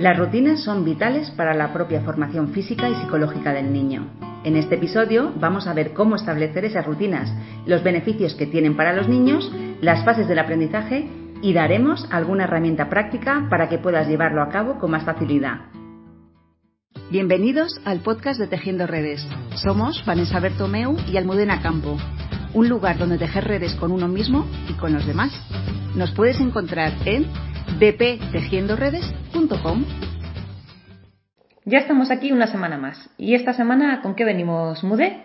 Las rutinas son vitales para la propia formación física y psicológica del niño. En este episodio vamos a ver cómo establecer esas rutinas, los beneficios que tienen para los niños, las fases del aprendizaje y daremos alguna herramienta práctica para que puedas llevarlo a cabo con más facilidad. Bienvenidos al podcast de Tejiendo Redes. Somos Vanessa Bertomeu y Almudena Campo, un lugar donde tejer redes con uno mismo y con los demás. Nos puedes encontrar en bptejiendoredes.com. Ya estamos aquí una semana más. ¿Y esta semana con qué venimos, Mude?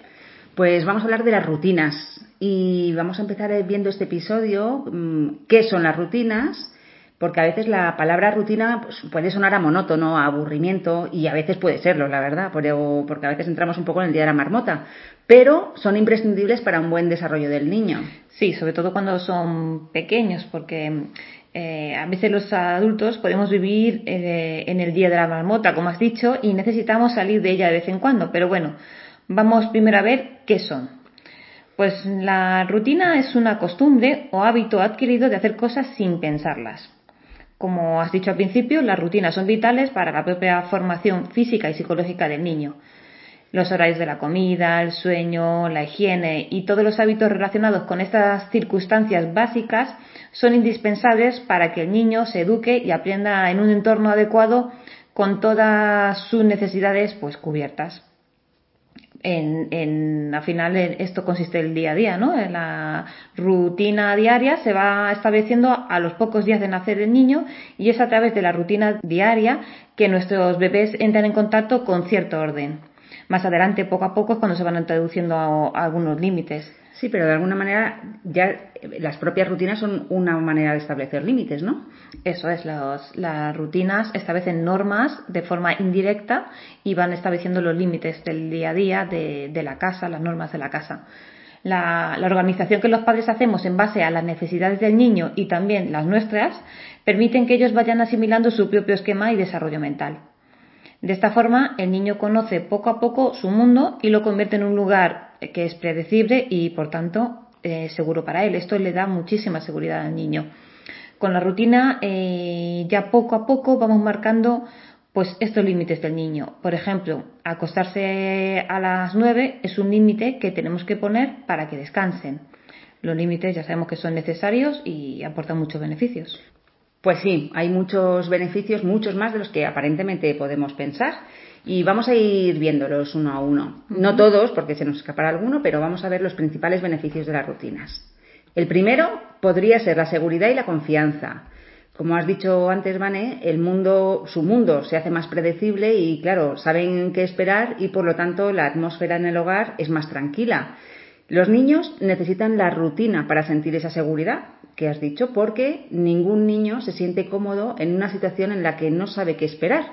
Pues vamos a hablar de las rutinas y vamos a empezar viendo este episodio, mm, qué son las rutinas, porque a veces la palabra rutina pues, puede sonar a monótono, a aburrimiento y a veces puede serlo, la verdad, porque a veces entramos un poco en el día de la marmota, pero son imprescindibles para un buen desarrollo del niño. Sí, sobre todo cuando son pequeños, porque eh, a veces los adultos podemos vivir eh, en el día de la marmota, como has dicho, y necesitamos salir de ella de vez en cuando. Pero bueno, vamos primero a ver qué son. Pues la rutina es una costumbre o hábito adquirido de hacer cosas sin pensarlas. Como has dicho al principio, las rutinas son vitales para la propia formación física y psicológica del niño los horarios de la comida, el sueño, la higiene y todos los hábitos relacionados con estas circunstancias básicas son indispensables para que el niño se eduque y aprenda en un entorno adecuado con todas sus necesidades pues cubiertas. En, en, al final esto consiste el día a día, ¿no? En la rutina diaria se va estableciendo a los pocos días de nacer el niño y es a través de la rutina diaria que nuestros bebés entran en contacto con cierto orden. Más adelante, poco a poco, es cuando se van introduciendo algunos límites. Sí, pero de alguna manera ya las propias rutinas son una manera de establecer límites, ¿no? Eso es, las rutinas establecen normas de forma indirecta y van estableciendo los límites del día a día de, la casa, las normas de la casa. La, la, organización que los padres hacemos en base a las necesidades del niño y también las nuestras permiten que ellos vayan asimilando su propio esquema y desarrollo mental. De esta forma, el niño conoce poco a poco su mundo y lo convierte en un lugar que es predecible y, por tanto, eh, seguro para él. Esto le da muchísima seguridad al niño. Con la rutina, eh, ya poco a poco vamos marcando pues estos límites del niño. Por ejemplo, acostarse a las 9 es un límite que tenemos que poner para que descansen. Los límites ya sabemos que son necesarios y aportan muchos beneficios. Pues sí, hay muchos beneficios, muchos más de los que aparentemente podemos pensar. Y vamos a ir viéndolos uno a uno. No todos, porque se nos escapará alguno, pero vamos a ver los principales beneficios de las rutinas. El primero podría ser la seguridad y la confianza. Como has dicho antes, Vane, el mundo, su mundo se hace más predecible y, claro, saben qué esperar y, por lo tanto, la atmósfera en el hogar es más tranquila. Los niños necesitan la rutina para sentir esa seguridad que has dicho, porque ningún niño se siente cómodo en una situación en la que no sabe qué esperar.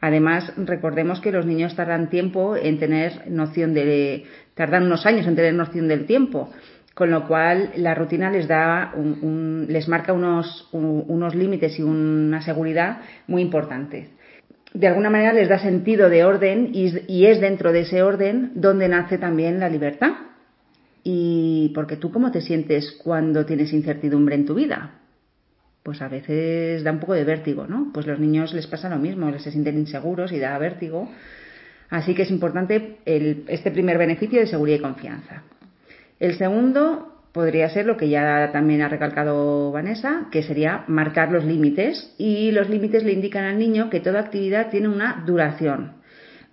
Además, recordemos que los niños tardan tiempo en tener noción de, tardan unos años en tener noción del tiempo, con lo cual la rutina les da, les marca unos, unos límites y una seguridad muy importante. De alguna manera les da sentido de orden y es dentro de ese orden donde nace también la libertad y porque tú cómo te sientes cuando tienes incertidumbre en tu vida. Pues a veces da un poco de vértigo, ¿no? Pues los niños les pasa lo mismo, les se sienten inseguros y da vértigo. Así que es importante este primer beneficio de seguridad y confianza. El segundo podría ser lo que ya también ha recalcado Vanessa, que sería marcar los límites y los límites le indican al niño que toda actividad tiene una duración.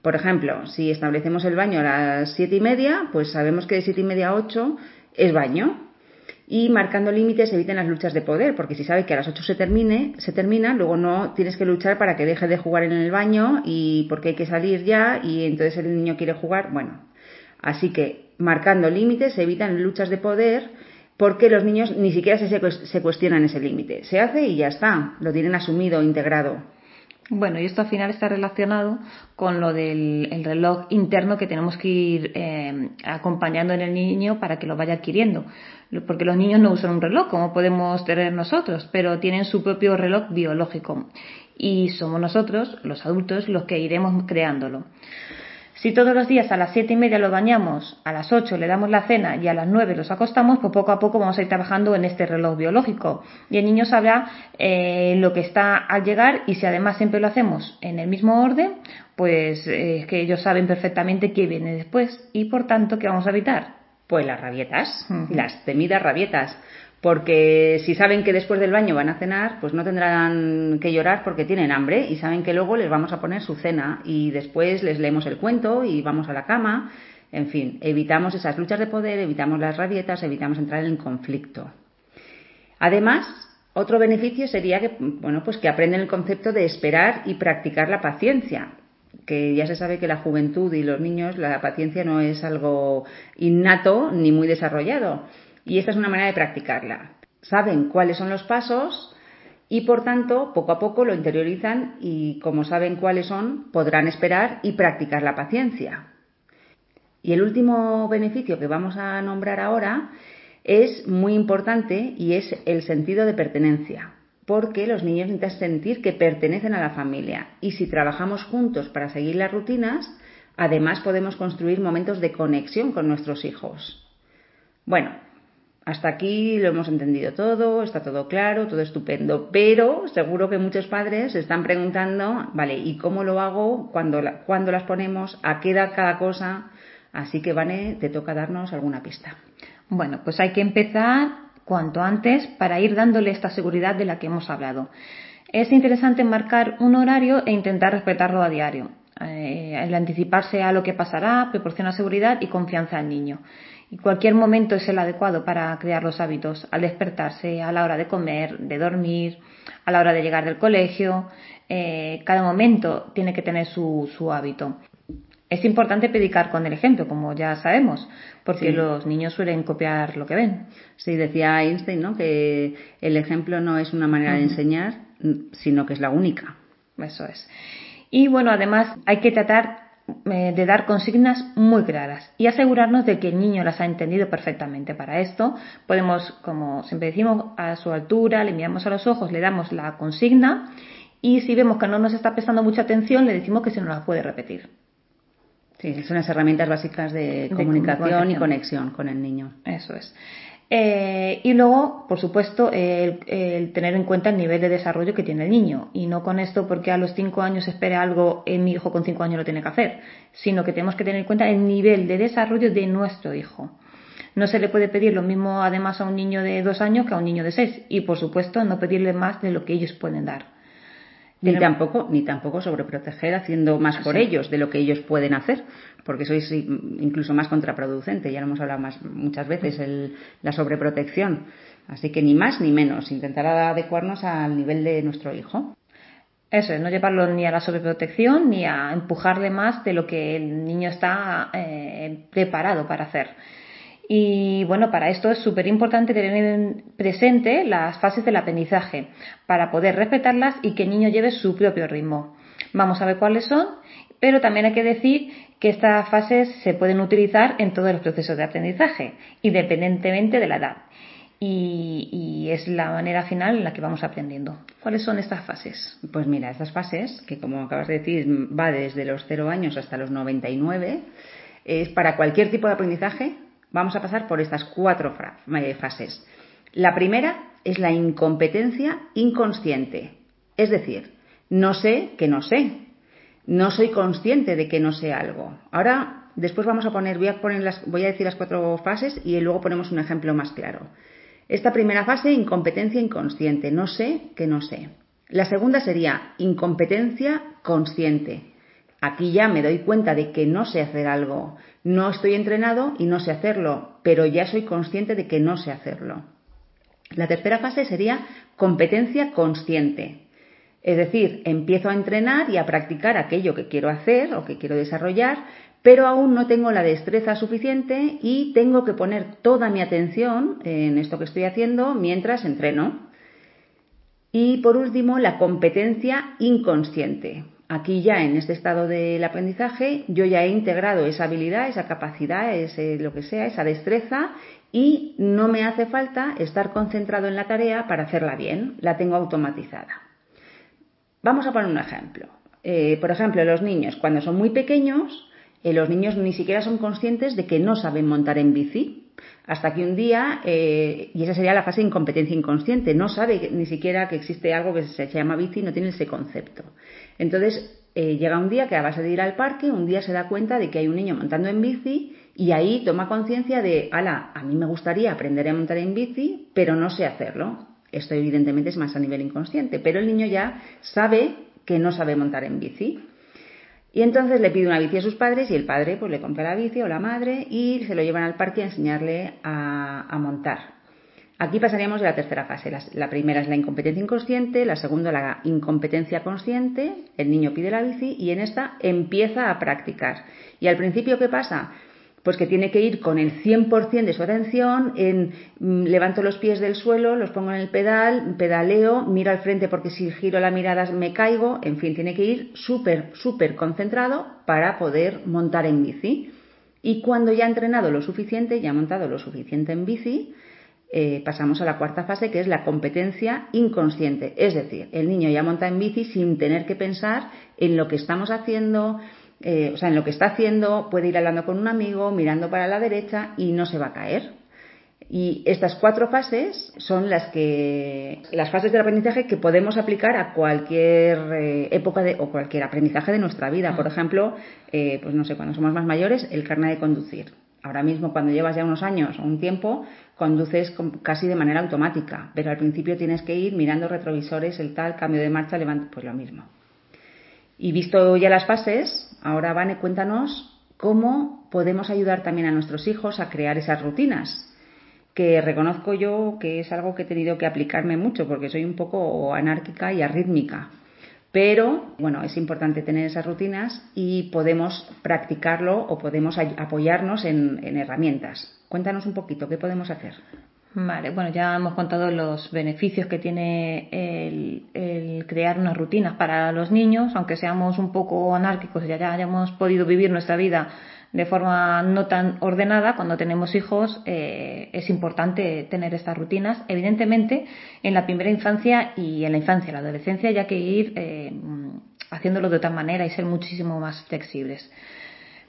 Por ejemplo, si establecemos el baño a las siete y media, pues sabemos que de siete y media a ocho es baño. Y marcando límites eviten las luchas de poder, porque si sabe que a las ocho se termine, se termina, luego no tienes que luchar para que deje de jugar en el baño y porque hay que salir ya y entonces el niño quiere jugar. Bueno, así que marcando límites evitan luchas de poder porque los niños ni siquiera se, se cuestionan ese límite. Se hace y ya está, lo tienen asumido, integrado. Bueno, y esto al final está relacionado con lo del reloj interno que tenemos que ir eh, acompañando en el niño para que lo vaya adquiriendo. Porque los niños no usan un reloj como podemos tener nosotros, pero tienen su propio reloj biológico. Y somos nosotros, los adultos, los que iremos creándolo. Si todos los días a las siete y media los bañamos, a las 8 le damos la cena y a las 9 los acostamos, pues poco a poco vamos a ir trabajando en este reloj biológico. Y el niño sabrá eh, lo que está al llegar y si además siempre lo hacemos en el mismo orden, pues es que ellos saben perfectamente qué viene después y por tanto qué vamos a evitar. Pues las rabietas, las temidas rabietas porque si saben que después del baño van a cenar, pues no tendrán que llorar porque tienen hambre y saben que luego les vamos a poner su cena y después les leemos el cuento y vamos a la cama. En fin, evitamos esas luchas de poder, evitamos las rabietas, evitamos entrar en conflicto. Además, otro beneficio sería que, bueno, pues que aprenden el concepto de esperar y practicar la paciencia, que ya se sabe que la juventud y los niños la paciencia no es algo innato ni muy desarrollado y esta es una manera de practicarla. Saben cuáles son los pasos y por tanto poco a poco lo interiorizan y como saben cuáles son podrán esperar y practicar la paciencia. Y el último beneficio que vamos a nombrar ahora es muy importante y es el sentido de pertenencia, porque los niños necesitan sentir que pertenecen a la familia y si trabajamos juntos para seguir las rutinas, además podemos construir momentos de conexión con nuestros hijos. Bueno, hasta aquí lo hemos entendido todo, está todo claro, todo estupendo, pero seguro que muchos padres se están preguntando, vale, ¿y cómo lo hago? ¿Cuándo, las ponemos? ¿A qué edad cada cosa? Así que, Vane, te toca darnos alguna pista. Bueno, pues hay que empezar cuanto antes para ir dándole esta seguridad de la que hemos hablado. Es interesante marcar un horario e intentar respetarlo a diario. Eh, el anticiparse a lo que pasará proporciona seguridad y confianza al niño y cualquier momento es el adecuado para crear los hábitos, al despertarse, a la hora de comer, de dormir, a la hora de llegar del colegio. Eh, cada momento tiene que tener su, su, hábito. Es importante predicar con el ejemplo, como ya sabemos, porque los niños suelen copiar lo que ven. Sí, decía Einstein, ¿no? Que el ejemplo no es una manera de enseñar, sino que es la única. Eso es. Y bueno, además hay que tratar eh, de dar consignas muy claras y asegurarnos de que el niño las ha entendido perfectamente. Para esto podemos, como siempre decimos, a su altura, le miramos a los ojos, le damos la consigna y si vemos que no nos está prestando mucha atención, le decimos que se nos la puede repetir. Sí, son las herramientas básicas de comunicación y conexión con el niño. Eso es. Eh, y luego, por supuesto, el, tener en cuenta el nivel de desarrollo que tiene el niño. Y no con esto porque a los cinco años espere algo, en mi hijo con cinco años lo tiene que hacer, sino que tenemos que tener en cuenta el nivel de desarrollo de nuestro hijo. No se le puede pedir lo mismo además a un niño de dos años que a un niño de seis. Y por supuesto, no pedirle más de lo que ellos pueden dar. Ni tampoco, ni tampoco sobreproteger haciendo más por ellos de lo que ellos pueden hacer, porque eso es incluso más contraproducente, ya lo hemos hablado más, muchas veces, el, la sobreprotección. Así que ni más ni menos, intentar adecuarnos al nivel de nuestro hijo. Eso es, no llevarlo ni a la sobreprotección ni a empujarle más de lo que el niño está eh, preparado para hacer. Y bueno, para esto es súper importante tener presente las fases del aprendizaje para poder respetarlas y que el niño lleve su propio ritmo. Vamos a ver cuáles son, pero también hay que decir que estas fases se pueden utilizar en todos los procesos de aprendizaje, independientemente de la edad. Y, y, es la manera final en la que vamos aprendiendo. ¿Cuáles son estas fases? Pues mira, estas fases, que como acabas de decir, va desde los 0 años hasta los 99, es para cualquier tipo de aprendizaje, Vamos a pasar por estas cuatro eh, fases. La primera es la incompetencia inconsciente, es decir, no sé que no sé, no soy consciente de que no sé algo. Ahora, después vamos a poner, voy a, poner las, voy a decir las cuatro fases y luego ponemos un ejemplo más claro. Esta primera fase, incompetencia inconsciente, no sé que no sé. La segunda sería incompetencia consciente. Aquí ya me doy cuenta de que no sé hacer algo, no estoy entrenado y no sé hacerlo, pero ya soy consciente de que no sé hacerlo. La tercera fase sería competencia consciente. Es decir, empiezo a entrenar y a practicar aquello que quiero hacer o que quiero desarrollar, pero aún no tengo la destreza suficiente y tengo que poner toda mi atención en esto que estoy haciendo mientras entreno. Y por último, la competencia inconsciente. Aquí ya en este estado del aprendizaje yo ya he integrado esa habilidad, esa capacidad, ese lo que sea, esa destreza y no me hace falta estar concentrado en la tarea para hacerla bien, la tengo automatizada. Vamos a poner un ejemplo. Eh, por ejemplo, los niños cuando son muy pequeños eh, los niños ni siquiera son conscientes de que no saben montar en bici. Hasta que un día, eh, y esa sería la fase de incompetencia inconsciente, no sabe ni siquiera que existe algo que se llama bici, no tiene ese concepto. Entonces, eh, llega un día que a base de ir al parque, un día se da cuenta de que hay un niño montando en bici y ahí toma conciencia de, ala, a mí me gustaría aprender a montar en bici, pero no sé hacerlo. Esto evidentemente es más a nivel inconsciente, pero el niño ya sabe que no sabe montar en bici. Y entonces le pide una bici a sus padres y el padre pues le compra la bici o la madre y se lo llevan al parque a enseñarle a, montar. Aquí pasaríamos de la tercera fase. La, primera es la incompetencia inconsciente, la segunda la incompetencia consciente, el niño pide la bici y en esta empieza a practicar. ¿Y al principio qué pasa? pues que tiene que ir con el 100% de su atención en mm, levanto los pies del suelo, los pongo en el pedal, pedaleo, miro al frente porque si giro la mirada me caigo, en fin, tiene que ir súper, súper concentrado para poder montar en bici. Y cuando ya ha entrenado lo suficiente, ya ha montado lo suficiente en bici, eh, pasamos a la cuarta fase que es la competencia inconsciente. Es decir, el niño ya monta en bici sin tener que pensar en lo que estamos haciendo, eh, o sea, en lo que está haciendo, puede ir hablando con un amigo, mirando para la derecha y no se va a caer. Y estas cuatro fases son las que las fases del aprendizaje que podemos aplicar a cualquier eh, época de, o cualquier aprendizaje de nuestra vida. Por ejemplo, eh, pues no sé, cuando somos más mayores, el carnet de conducir. Ahora mismo, cuando llevas ya unos años o un tiempo, conduces casi de manera automática, pero al principio tienes que ir mirando retrovisores, el tal, cambio de marcha, levanta, pues lo mismo. Y visto ya las fases, ahora Vane, cuéntanos cómo podemos ayudar también a nuestros hijos a crear esas rutinas, que reconozco yo que es algo que he tenido que aplicarme mucho porque soy un poco anárquica y arrítmica. Pero, bueno, es importante tener esas rutinas y podemos practicarlo o podemos apoyarnos en, en herramientas. Cuéntanos un poquito, ¿qué podemos hacer? Vale, bueno, ya hemos contado los beneficios que tiene el, crear unas rutinas para los niños, aunque seamos un poco anárquicos y ya hayamos podido vivir nuestra vida de forma no tan ordenada, cuando tenemos hijos eh, es importante tener estas rutinas. Evidentemente, en la primera infancia y en la infancia la adolescencia hay que ir eh, haciéndolo de otra manera y ser muchísimo más flexibles.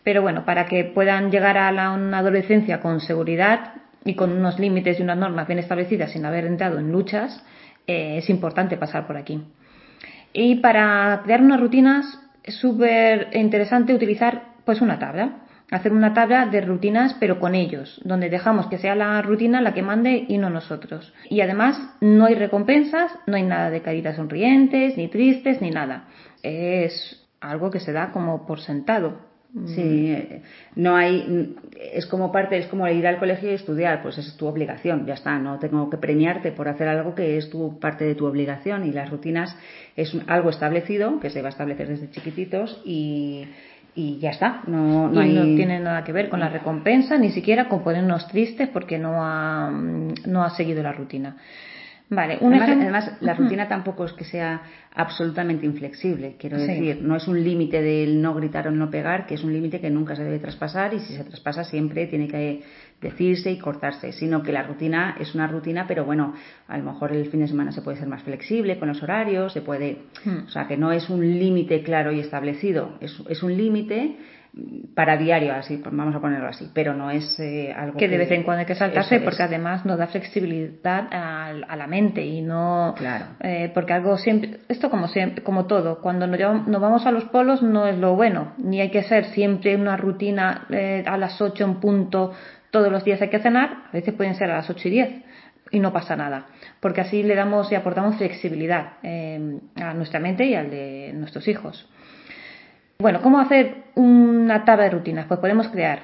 Pero bueno, para que puedan llegar a una adolescencia con seguridad, y con unos límites y unas normas bien establecidas sin haber entrado en luchas, eh, es importante pasar por aquí. Y para crear unas rutinas es súper interesante utilizar pues una tabla, hacer una tabla de rutinas pero con ellos, donde dejamos que sea la rutina la que mande y no nosotros. Y además no hay recompensas, no hay nada de caritas sonrientes, ni tristes, ni nada. Es algo que se da como por sentado. Sí, eh, no hay, es como parte, es como ir al colegio y estudiar, pues es tu obligación, ya está, no tengo que premiarte por hacer algo que es tu parte de tu obligación y las rutinas es algo establecido que se va a establecer desde chiquititos y, y ya está, no, no, no tiene nada que ver con la recompensa, ni siquiera con ponernos tristes porque no ha, no ha seguido la rutina. Vale, además, la rutina tampoco es que sea absolutamente inflexible, quiero decir, no es un límite del no gritar o no pegar, que es un límite que nunca se debe traspasar y si se traspasa siempre tiene que decirse y cortarse, sino que la rutina es una rutina, pero bueno, a lo mejor el fin de semana se puede ser más flexible con los horarios, se puede, hmm. o sea, que no es un límite claro y establecido, es, es un límite para diario, así vamos a ponerlo así, pero no es eh, algo que, de vez en cuando hay que saltarse porque además nos da flexibilidad a, la mente y no claro. Eh, porque algo siempre esto como siempre como todo cuando nos, nos, vamos a los polos no es lo bueno ni hay que ser siempre una rutina eh, a las 8 en punto todos los días hay que cenar a veces pueden ser a las 8 y 10 y no pasa nada porque así le damos y aportamos flexibilidad a nuestra mente y al de nuestros hijos bueno, ¿cómo hacer una tabla de rutinas? Pues podemos crear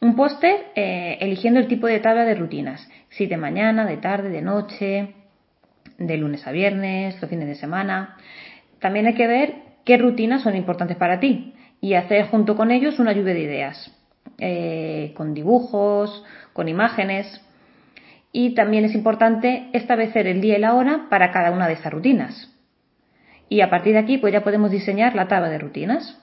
un póster eh, eligiendo el tipo de tabla de rutinas. Si de mañana, de tarde, de noche, de lunes a viernes, los fines de semana. También hay que ver qué rutinas son importantes para ti y hacer junto con ellos una lluvia de ideas, eh, con dibujos, con imágenes. Y también es importante establecer el día y la hora para cada una de esas rutinas. Y a partir de aquí, pues ya podemos diseñar la tabla de rutinas.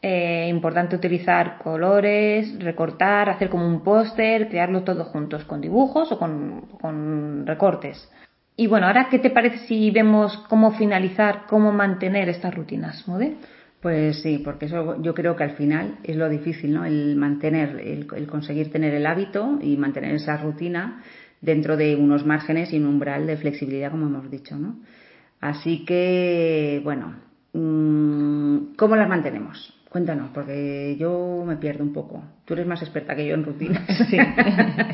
Eh, importante utilizar colores, recortar, hacer como un póster, crearlo todo juntos con dibujos o con, recortes. Y bueno, ahora, ¿qué te parece si vemos cómo finalizar, cómo mantener estas rutinas, Mode? Pues sí, porque eso yo creo que al final es lo difícil, ¿no? El mantener, el, conseguir tener el hábito y mantener esa rutina dentro de unos márgenes y un umbral de flexibilidad, como hemos dicho, ¿no? Así que, bueno, mm, ¿cómo las mantenemos? Cuéntanos, porque yo me pierdo un poco. Tú eres más experta que yo en rutinas. Sí.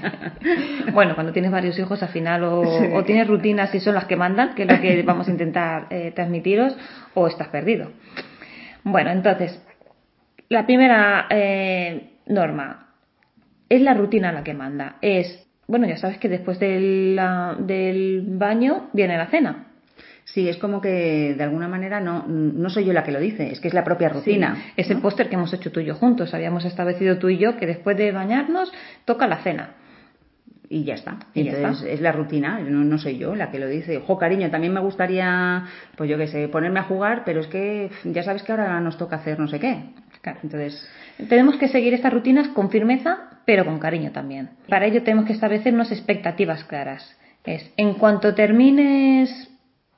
bueno, cuando tienes varios hijos, al final o, tienes rutinas y son las que mandan, que es lo que vamos a intentar eh, transmitiros, o estás perdido. Bueno, entonces, la primera eh, norma es la rutina la que manda. Es, bueno, ya sabes que después del, del baño viene la cena. Sí, es como que de alguna manera no, no soy yo la que lo dice, es que es la propia rutina. ese póster que hemos hecho tú y yo juntos, habíamos establecido tú y yo que después de bañarnos toca la cena. Y ya está. Y Entonces es la rutina, no, no, soy yo la que lo dice. Ojo, cariño, también me gustaría, pues yo qué sé, ponerme a jugar, pero es que ya sabes que ahora nos toca hacer no sé qué. Claro. Entonces, tenemos que seguir estas rutinas con firmeza, pero con cariño también. Para ello tenemos que establecer unas expectativas claras. Es, en cuanto termines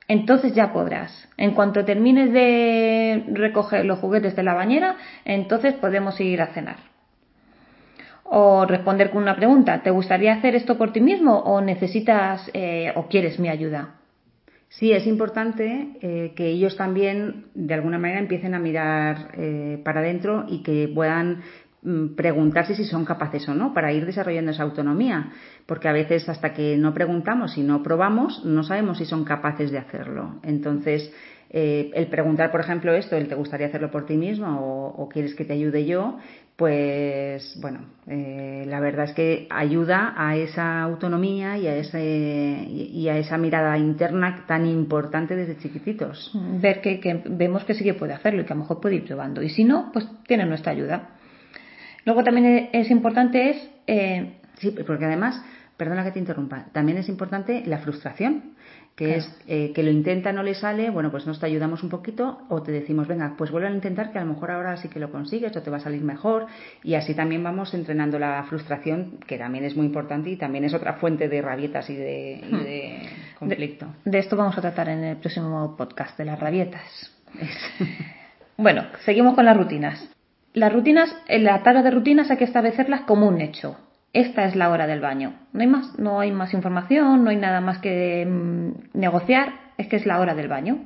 entonces ya podrás. En cuanto termines de recoger los juguetes de la bañera, entonces podemos ir a cenar. O responder con una pregunta, ¿te gustaría hacer esto por ti mismo o necesitas eh, o quieres mi ayuda? Sí, es importante eh, que ellos también de alguna manera empiecen a mirar eh, para adentro y que puedan preguntarse si son capaces o no para ir desarrollando esa autonomía, porque a veces hasta que no preguntamos y no probamos no sabemos si son capaces de hacerlo. Entonces, eh, el preguntar, por ejemplo, esto, el te gustaría hacerlo por ti mismo o, quieres que te ayude yo, pues bueno, eh, la verdad es que ayuda a esa autonomía y a, ese, y a esa mirada interna tan importante desde chiquititos. Ver que, que vemos que sí que puede hacerlo y que a lo mejor puede ir probando. Y si no, pues tiene nuestra ayuda. Luego también es importante es... Eh, sí, porque además, perdona que te interrumpa, también es importante la frustración que es eh, que lo intenta, no le sale, bueno, pues nos te ayudamos un poquito o te decimos, venga, pues vuelve a intentar que a lo mejor ahora sí que lo consigues o te va a salir mejor y así también vamos entrenando la frustración, que también es muy importante y también es otra fuente de rabietas y de, hmm. conflicto. De, esto vamos a tratar en el próximo podcast, de las rabietas. bueno, seguimos con las rutinas. Las rutinas, en la tabla de rutinas hay que establecerlas como un hecho. Esta es la hora del baño. No hay más, no hay más información, no hay nada más que mm, negociar, es que es la hora del baño.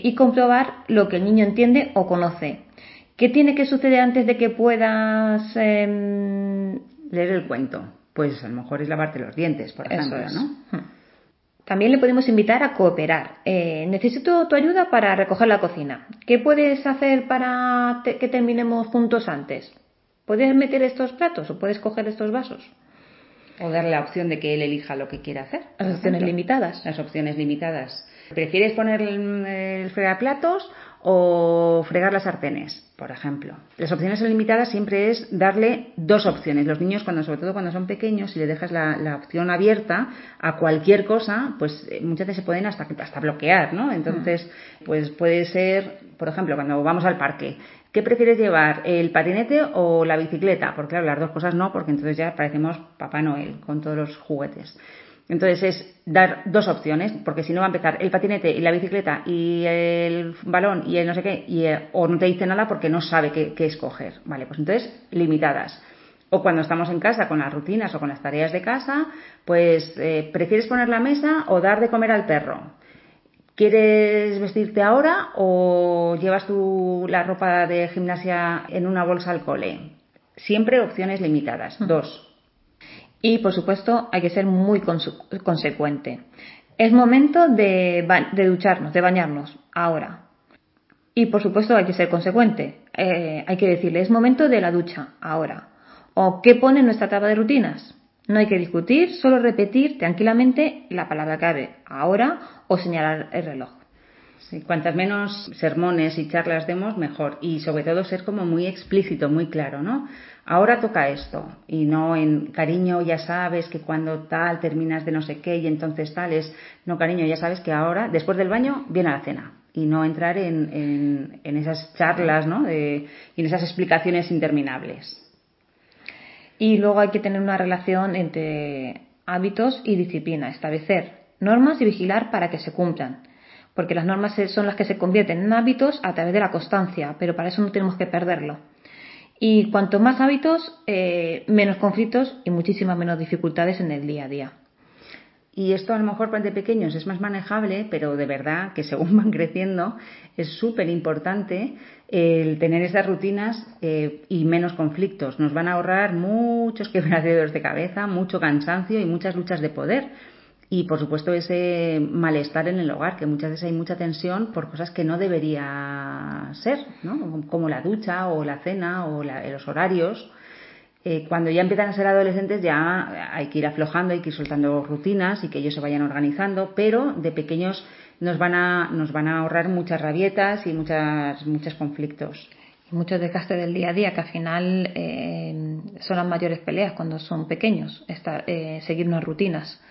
Y comprobar lo que el niño entiende o conoce. ¿Qué tiene que suceder antes de que puedas em, leer el cuento? Pues a lo mejor es lavarte los dientes, por ejemplo, ¿no? Hmm. También le podemos invitar a cooperar. Eh, necesito tu ayuda para recoger la cocina. ¿Qué puedes hacer para que terminemos juntos antes? ¿Puedes meter estos platos o puedes coger estos vasos? O darle la opción de que él elija lo que quiera hacer. Las opciones limitadas. Las opciones limitadas. ¿Prefieres poner el, el fregaplatos o fregar las sartenes, por ejemplo. Las opciones limitadas siempre es darle dos opciones. Los niños, cuando, sobre todo cuando son pequeños, si le dejas la, opción abierta a cualquier cosa, pues eh, muchas veces se pueden hasta, hasta bloquear, ¿no? Entonces, pues puede ser, por ejemplo, cuando vamos al parque, ¿qué prefieres llevar, el patinete o la bicicleta? Porque claro, las dos cosas no, porque entonces ya parecemos Papá Noel con todos los juguetes. Entonces es dar dos opciones, porque si no va a empezar el patinete y la bicicleta y el balón y el no sé qué, y, eh, o no te dice nada porque no sabe qué, escoger. Vale, pues entonces limitadas. O cuando estamos en casa con las rutinas o con las tareas de casa, pues eh, prefieres poner la mesa o dar de comer al perro. ¿Quieres vestirte ahora o llevas tú la ropa de gimnasia en una bolsa al cole? Siempre opciones limitadas. Dos. Y, por supuesto, hay que ser muy consecuente. Es momento de, ducharnos, de bañarnos, ahora. Y, por supuesto, hay que ser consecuente. Eh, hay que decirle, es momento de la ducha, ahora. ¿O qué pone en nuestra tabla de rutinas? No hay que discutir, solo repetir tranquilamente la palabra clave, ahora, o señalar el reloj. Sí, cuantas menos sermones y charlas demos, mejor. Y sobre todo ser como muy explícito, muy claro, ¿no? ahora toca esto y no en cariño ya sabes que cuando tal terminas de no sé qué y entonces tal es no cariño ya sabes que ahora después del baño viene la cena y no entrar en, en, esas charlas ¿no? y en esas explicaciones interminables. Y luego hay que tener una relación entre hábitos y disciplina, establecer normas y vigilar para que se cumplan. Porque las normas son las que se convierten en hábitos a través de la constancia, pero para eso no tenemos que perderlo. Y cuanto más hábitos, eh, menos conflictos y muchísimas menos dificultades en el día a día. Y esto a lo mejor para de pequeños es más manejable, pero de verdad que según van creciendo es súper importante el tener esas rutinas eh, y menos conflictos. Nos van a ahorrar muchos quebraderos de cabeza, mucho cansancio y muchas luchas de poder. Y por supuesto ese malestar en el hogar, que muchas veces hay mucha tensión por cosas que no debería ser, ¿no? como la ducha o la cena o los horarios eh, cuando ya empiezan a ser adolescentes ya hay que ir aflojando, hay que ir soltando rutinas y que ellos se vayan organizando, pero de pequeños nos van a, nos van a ahorrar muchas rabietas y muchas, muchos conflictos. Y mucho desgaste del día a día, que al final eh, son las mayores peleas cuando son pequeños, eh, seguir unas rutinas.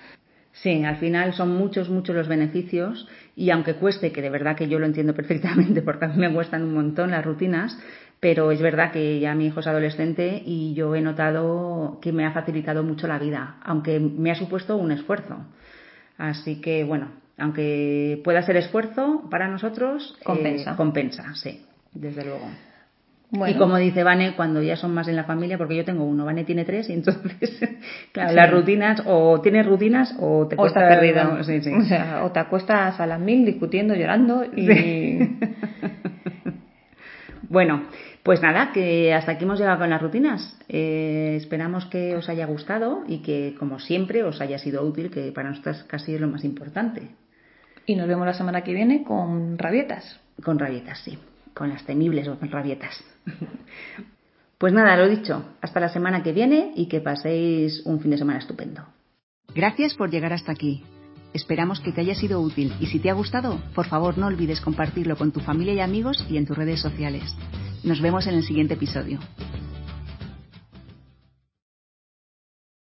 Sí, al final son muchos, muchos los beneficios y aunque cueste, que de verdad que yo lo entiendo perfectamente porque a mí me cuestan un montón las rutinas, pero es verdad que ya mi hijo es adolescente y yo he notado que me ha facilitado mucho la vida, aunque me ha supuesto un esfuerzo. Así que bueno, aunque pueda ser esfuerzo para nosotros, eh, compensa. compensa, sí, desde luego. Y como dice Vane, cuando ya son más en la familia, porque yo tengo uno, Vane tiene tres, y entonces, claro, las rutinas, o tienes rutinas o te cuesta. perdido. O, sea, o te acuestas a las mil discutiendo, llorando y. bueno, pues nada, que hasta aquí hemos llegado con las rutinas. Eh, esperamos que os haya gustado y que, como siempre, os haya sido útil, que para nosotras casi es lo más importante. Y nos vemos la semana que viene con rabietas. Con rabietas, sí. Con las temibles rabietas. pues nada, lo dicho. Hasta la semana que viene y que paséis un fin de semana estupendo. Gracias por llegar hasta aquí. Esperamos que te haya sido útil y si te ha gustado, por favor no olvides compartirlo con tu familia y amigos y en tus redes sociales. Nos vemos en el siguiente episodio.